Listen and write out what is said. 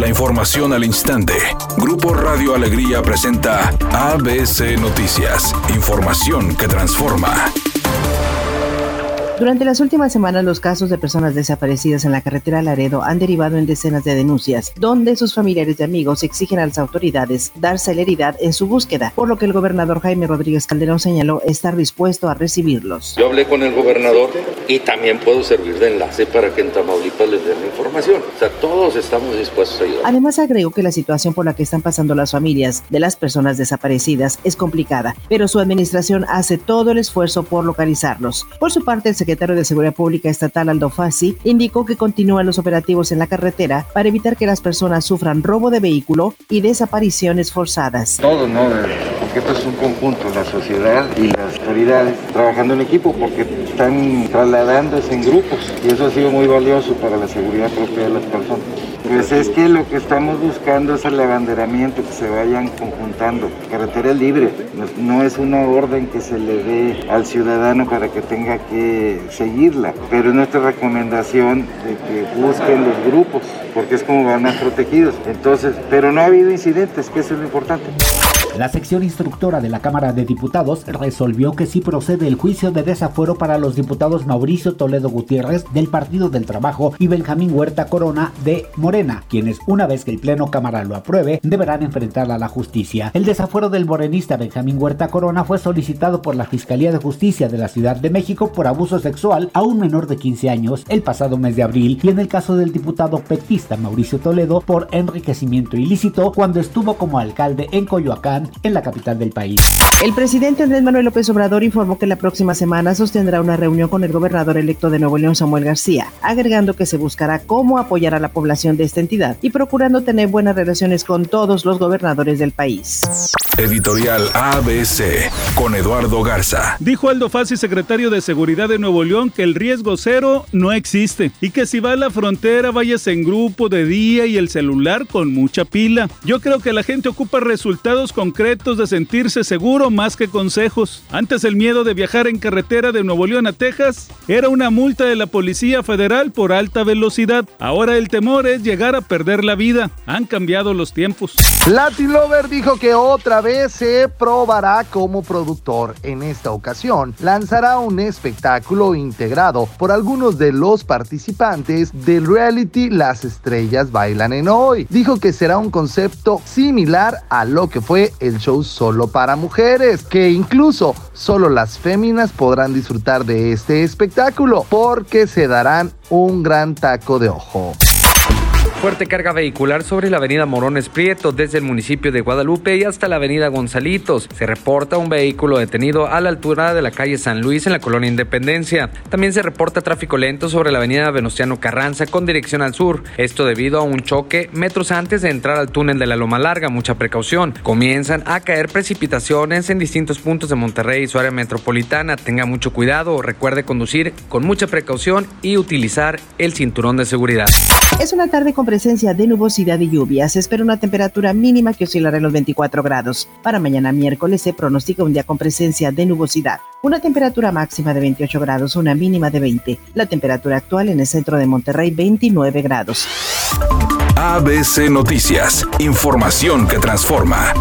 La información al instante. Grupo Radio Alegría presenta ABC Noticias. Información que transforma. Durante las últimas semanas, los casos de personas desaparecidas en la carretera Laredo han derivado en decenas de denuncias, donde sus familiares y amigos exigen a las autoridades dar celeridad en su búsqueda, por lo que el gobernador Jaime Rodríguez Calderón señaló estar dispuesto a recibirlos. Yo hablé con el gobernador y también puedo servir de enlace para que en Tamaulipas les den la información. O sea, todos estamos dispuestos a ayudar. Además, agregó que la situación por la que están pasando las familias de las personas desaparecidas es complicada, pero su administración hace todo el esfuerzo por localizarlos. Por su parte, el secretario secretario de Seguridad Pública Estatal Aldo Fassi indicó que continúan los operativos en la carretera para evitar que las personas sufran robo de vehículo y desapariciones forzadas. Todo, ¿no? Porque esto es un conjunto, la sociedad y las autoridades trabajando en equipo porque están trasladándose en grupos y eso ha sido muy valioso para la seguridad propia de las personas. Pues es que lo que estamos buscando es el abanderamiento, que se vayan conjuntando. Carretera libre, no es una orden que se le dé al ciudadano para que tenga que seguirla, pero es nuestra recomendación de que busquen los grupos, porque es como van más protegidos. Entonces, pero no ha habido incidentes, que eso es lo importante. La sección instructora de la Cámara de Diputados resolvió que sí procede el juicio de desafuero para los diputados Mauricio Toledo Gutiérrez del Partido del Trabajo y Benjamín Huerta Corona de Morena, quienes una vez que el Pleno Cámara lo apruebe deberán enfrentar a la justicia. El desafuero del morenista Benjamín Huerta Corona fue solicitado por la Fiscalía de Justicia de la Ciudad de México por abuso sexual a un menor de 15 años el pasado mes de abril y en el caso del diputado petista Mauricio Toledo por enriquecimiento ilícito cuando estuvo como alcalde en Coyoacán en la capital del país. El presidente Andrés Manuel López Obrador informó que la próxima semana sostendrá una reunión con el gobernador electo de Nuevo León, Samuel García, agregando que se buscará cómo apoyar a la población de esta entidad y procurando tener buenas relaciones con todos los gobernadores del país. Editorial ABC con Eduardo Garza. Dijo Aldo Fassi, secretario de Seguridad de Nuevo León, que el riesgo cero no existe y que si va a la frontera vayas en grupo de día y el celular con mucha pila. Yo creo que la gente ocupa resultados concretos de sentirse seguro más que consejos. Antes el miedo de viajar en carretera de Nuevo León a Texas era una multa de la Policía Federal por alta velocidad. Ahora el temor es llegar a perder la vida. Han cambiado los tiempos. Latin Lover dijo que otra vez se probará como productor. En esta ocasión, lanzará un espectáculo integrado por algunos de los participantes del reality Las Estrellas Bailan en Hoy. Dijo que será un concepto similar a lo que fue el show solo para mujeres, que incluso solo las féminas podrán disfrutar de este espectáculo porque se darán un gran taco de ojo. Fuerte carga vehicular sobre la avenida Morones Prieto desde el municipio de Guadalupe y hasta la avenida Gonzalitos. Se reporta un vehículo detenido a la altura de la calle San Luis en la colonia Independencia. También se reporta tráfico lento sobre la avenida Venustiano Carranza con dirección al sur. Esto debido a un choque metros antes de entrar al túnel de la Loma Larga. Mucha precaución. Comienzan a caer precipitaciones en distintos puntos de Monterrey y su área metropolitana. Tenga mucho cuidado. Recuerde conducir con mucha precaución y utilizar el cinturón de seguridad. Es una tarde con presencia de nubosidad y lluvias. Se espera una temperatura mínima que oscilará en los 24 grados. Para mañana miércoles se pronostica un día con presencia de nubosidad. Una temperatura máxima de 28 grados, una mínima de 20. La temperatura actual en el centro de Monterrey 29 grados. ABC Noticias. Información que transforma.